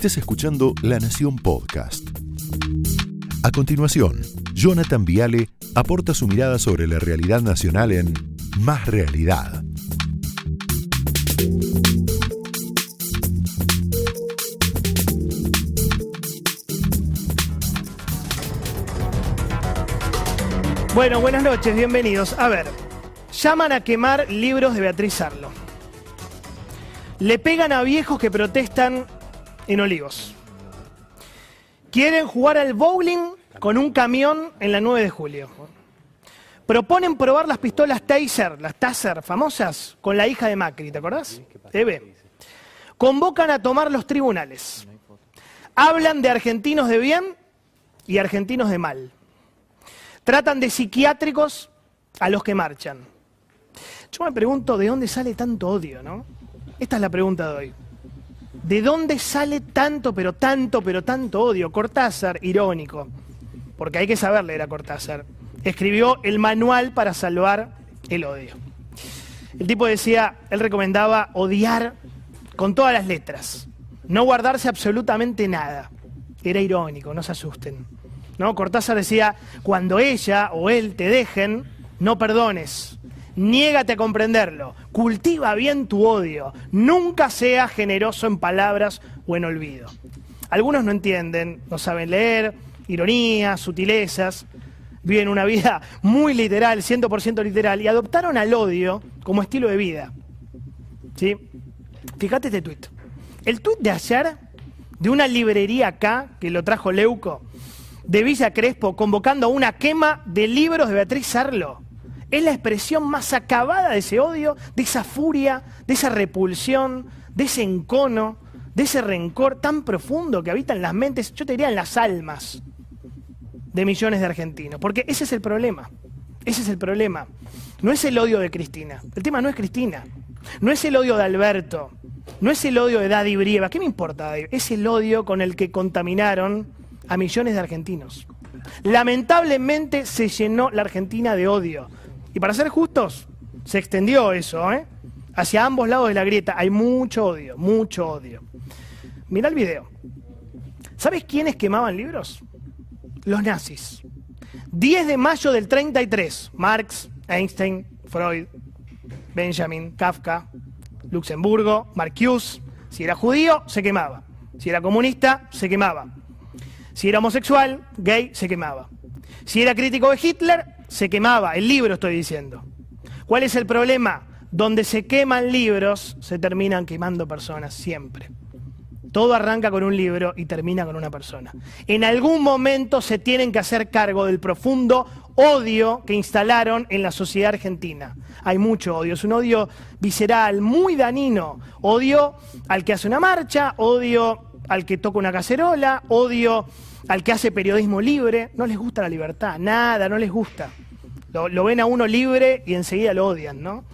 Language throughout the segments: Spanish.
Estés escuchando La Nación Podcast. A continuación, Jonathan Viale aporta su mirada sobre la realidad nacional en Más Realidad. Bueno, buenas noches, bienvenidos. A ver, llaman a quemar libros de Beatriz Arlo. Le pegan a viejos que protestan en Olivos. Quieren jugar al bowling con un camión en la 9 de julio. Proponen probar las pistolas Taser, las Taser famosas, con la hija de Macri, ¿te acordás? Eve. Convocan a tomar los tribunales. Hablan de argentinos de bien y argentinos de mal. Tratan de psiquiátricos a los que marchan. Yo me pregunto de dónde sale tanto odio, ¿no? Esta es la pregunta de hoy. ¿De dónde sale tanto, pero tanto, pero tanto odio? Cortázar, irónico, porque hay que saber leer a Cortázar, escribió el manual para salvar el odio. El tipo decía, él recomendaba odiar con todas las letras, no guardarse absolutamente nada. Era irónico, no se asusten. ¿no? Cortázar decía, cuando ella o él te dejen, no perdones, niégate a comprenderlo, cultiva bien tu odio, nunca seas generoso en palabras o en olvido. Algunos no entienden, no saben leer, ironías, sutilezas, viven una vida muy literal, 100% literal, y adoptaron al odio como estilo de vida. ¿Sí? Fíjate este tuit. El tuit de ayer, de una librería acá, que lo trajo Leuco, de Villa Crespo convocando a una quema de libros de Beatriz Arlo. Es la expresión más acabada de ese odio, de esa furia, de esa repulsión, de ese encono, de ese rencor tan profundo que habita en las mentes, yo te diría en las almas de millones de argentinos. Porque ese es el problema. Ese es el problema. No es el odio de Cristina. El tema no es Cristina. No es el odio de Alberto. No es el odio de Daddy Brieva. ¿Qué me importa? Es el odio con el que contaminaron a millones de argentinos. Lamentablemente se llenó la Argentina de odio. Y para ser justos, se extendió eso, ¿eh? Hacia ambos lados de la grieta hay mucho odio, mucho odio. Mira el video. ¿Sabes quiénes quemaban libros? Los nazis. 10 de mayo del 33. Marx, Einstein, Freud, Benjamin, Kafka, Luxemburgo, Marcuse. Si era judío, se quemaba. Si era comunista, se quemaba. Si era homosexual, gay, se quemaba. Si era crítico de Hitler, se quemaba. El libro estoy diciendo. ¿Cuál es el problema? Donde se queman libros, se terminan quemando personas, siempre. Todo arranca con un libro y termina con una persona. En algún momento se tienen que hacer cargo del profundo odio que instalaron en la sociedad argentina. Hay mucho odio, es un odio visceral, muy danino. Odio al que hace una marcha, odio al que toca una cacerola, odio al que hace periodismo libre. No les gusta la libertad, nada, no les gusta. Lo, ven a uno libre y enseguida lo odian, ¿no?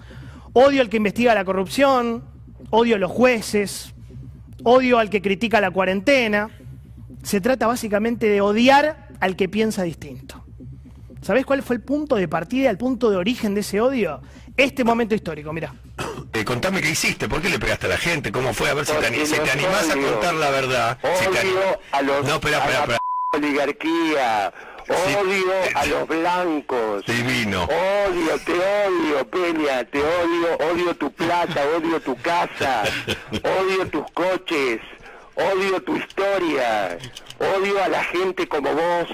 Odio al que investiga la corrupción, odio a los jueces, odio al que critica la cuarentena. Se trata básicamente de odiar al que piensa distinto. ¿Sabés cuál fue el punto de partida, el punto de origen de ese odio? Este momento histórico, mira. Eh, contame qué hiciste, ¿por qué le pegaste a la gente? ¿Cómo fue? A ver si te, animás a contar la verdad. Odio a los, no, espera, espera, la oligarquía, odio a los blancos. Divino. Odio, te odio, Peña, te odio, odio tu plata, odio tu casa, odio tus coches, odio tu historia, odio a la gente como vos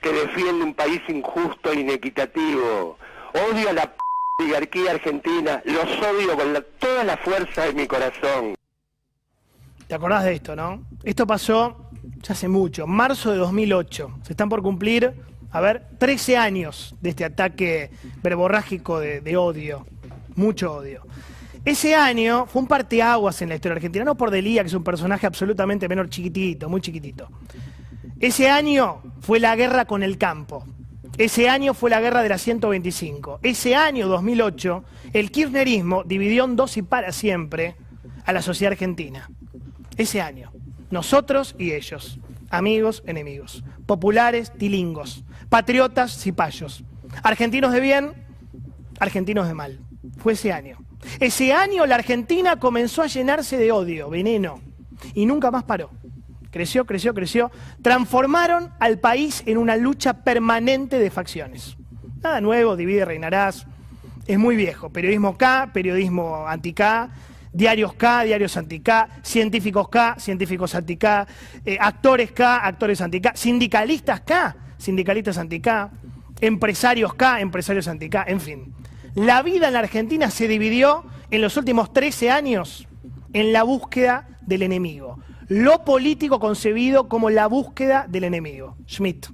que defiende un país injusto e inequitativo, odio a la oligarquía argentina, los odio con toda la fuerza de mi corazón. ¿Te acordás de esto, no? Esto pasó ya hace mucho, marzo de 2008. Se están por cumplir, a ver, 13 años de este ataque verborrágico de, odio, mucho odio. Ese año fue un parteaguas en la historia argentina, no por Delía, que es un personaje absolutamente menor, chiquitito, muy chiquitito. Ese año fue la guerra con el campo. Ese año fue la guerra de la 125. Ese año, 2008, el kirchnerismo dividió en dos y para siempre a la sociedad argentina. Ese año. Nosotros y ellos. Amigos, enemigos. Populares, tilingos. Patriotas, cipayos. Argentinos de bien, argentinos de mal. Fue ese año. Ese año la Argentina comenzó a llenarse de odio, veneno. Y nunca más paró. Creció, creció, creció, transformaron al país en una lucha permanente de facciones. Nada nuevo, divide, reinarás, es muy viejo. Periodismo K, periodismo anti-K, diarios K, diarios anti-K, científicos K, científicos anti-K, eh, actores K, actores anti-K, sindicalistas K, sindicalistas anti-K, empresarios K, empresarios anti-K, en fin. La vida en la Argentina se dividió en los últimos 13 años en la búsqueda del enemigo. Lo político concebido como la búsqueda del enemigo. Schmidt,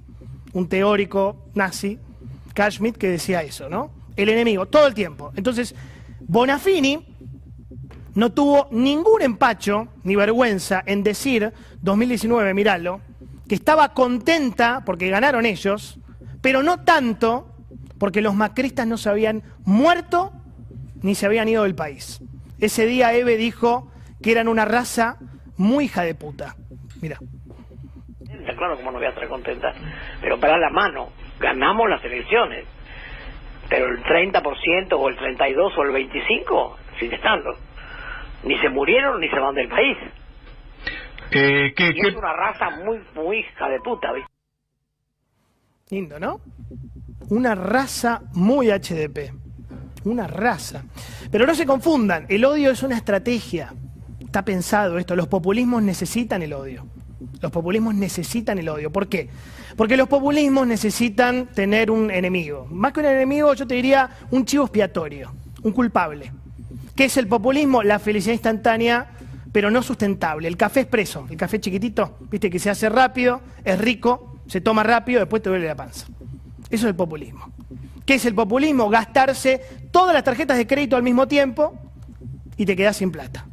un teórico nazi, Carl Schmidt, que decía eso, ¿no? El enemigo, todo el tiempo. Entonces, Bonafini no tuvo ningún empacho ni vergüenza en decir, 2019, miralo, que estaba contenta porque ganaron ellos, pero no tanto porque los macristas no se habían muerto ni se habían ido del país. Ese día Eve dijo que eran una raza muy hija de puta. Mira. Claro, como no voy a estar contenta. Pero para la mano, ganamos las elecciones. Pero el 30% o el 32% o el 25% sigue estando. Ni se murieron ni se van del país. Eh, ¿qué, Y qué- es una raza muy, muy hija de puta, ¿viste? Lindo, ¿no? Una raza muy HDP. Una raza. Pero no se confundan, el odio es una estrategia. Está pensado esto, los populismos necesitan el odio. Los populismos necesitan el odio. ¿Por qué? Porque los populismos necesitan tener un enemigo. Más que un enemigo, yo te diría un chivo expiatorio, un culpable. ¿Qué es el populismo? La felicidad instantánea, pero no sustentable. El café expreso, el café chiquitito, viste que se hace rápido, es rico, se toma rápido, después te duele la panza. Eso es el populismo. ¿Qué es el populismo? Gastarse todas las tarjetas de crédito al mismo tiempo y te quedas sin plata.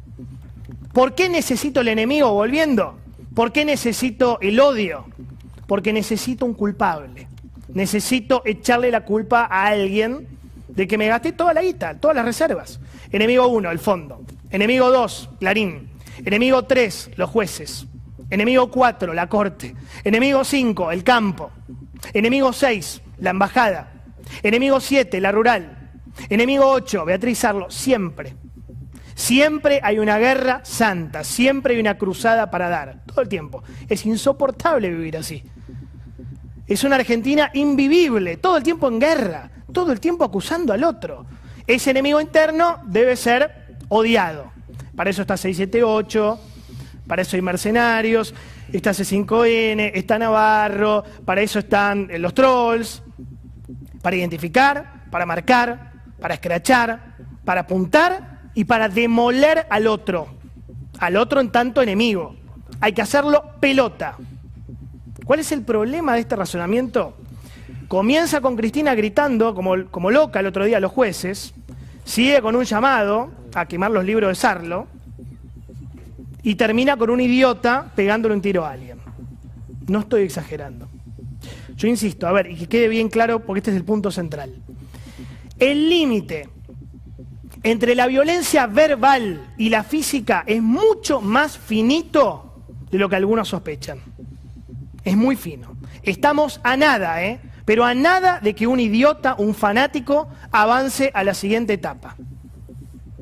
¿Por qué necesito el enemigo volviendo? ¿Por qué necesito el odio? Porque necesito un culpable. Necesito echarle la culpa a alguien de que me gasté toda la guita, todas las reservas. Enemigo 1, el fondo. Enemigo 2, Clarín. Enemigo 3, los jueces. Enemigo 4, la corte. Enemigo 5, el campo. Enemigo 6, la embajada. Enemigo 7, la rural. Enemigo 8, Beatriz Arlo. Siempre. Siempre hay una guerra santa, siempre hay una cruzada para dar, todo el tiempo. Es insoportable vivir así. Es una Argentina invivible, todo el tiempo en guerra, todo el tiempo acusando al otro. Ese enemigo interno debe ser odiado. Para eso está 678, para eso hay mercenarios, está C5N, está Navarro, para eso están eh, los trolls, para identificar, para marcar, para escrachar, para apuntar y para demoler al otro, al otro en tanto enemigo. Hay que hacerlo pelota. ¿Cuál es el problema de este razonamiento? Comienza con Cristina gritando como, como loca el otro día a los jueces, sigue con un llamado a quemar los libros de Sarlo y termina con un idiota pegándole un tiro a alguien. No estoy exagerando. Yo insisto, a ver, y que quede bien claro porque este es el punto central. El límite entre la violencia verbal y la física es mucho más finito de lo que algunos sospechan. Es muy fino. Estamos a nada, ¿eh? Pero a nada de que un idiota, un fanático, avance a la siguiente etapa.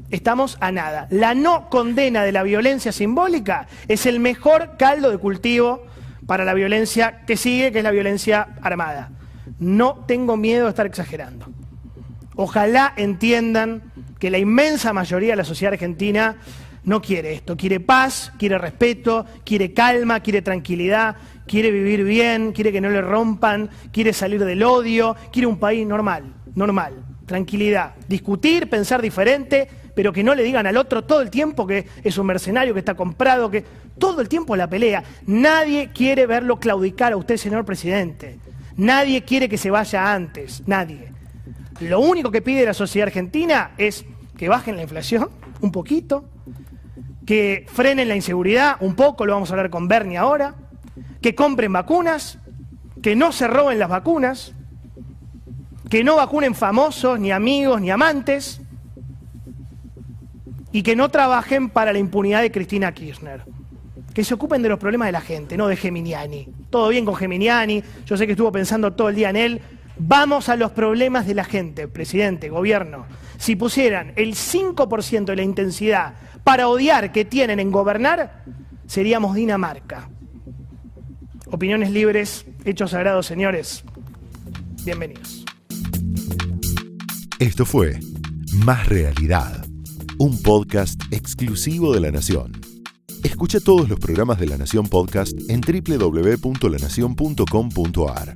Estamos a nada. La no condena de la violencia simbólica es el mejor caldo de cultivo para la violencia que sigue, que es la violencia armada. No tengo miedo de estar exagerando. Ojalá entiendan que la inmensa mayoría de la sociedad argentina no quiere esto, quiere paz, quiere respeto, quiere calma, quiere tranquilidad, quiere vivir bien, quiere que no le rompan, quiere salir del odio, quiere un país normal, normal, tranquilidad, discutir, pensar diferente, pero que no le digan al otro todo el tiempo que es un mercenario, que está comprado, que todo el tiempo la pelea. Nadie quiere verlo claudicar a usted, señor presidente. Nadie quiere que se vaya antes, nadie. Lo único que pide la sociedad argentina es que bajen la inflación un poquito, que frenen la inseguridad un poco, lo vamos a hablar con Bernie ahora, que compren vacunas, que no se roben las vacunas, que no vacunen famosos, ni amigos, ni amantes, y que no trabajen para la impunidad de Cristina Kirchner. Que se ocupen de los problemas de la gente, no de Geminiani. Todo bien con Geminiani, yo sé que estuvo pensando todo el día en él. Vamos a los problemas de la gente, presidente, gobierno. Si pusieran el 5% de la intensidad para odiar que tienen en gobernar, seríamos Dinamarca. Opiniones libres, hechos sagrados, señores. Bienvenidos. Esto fue Más Realidad, un podcast exclusivo de La Nación. Escucha todos los programas de La Nación Podcast en www.lanacion.com.ar.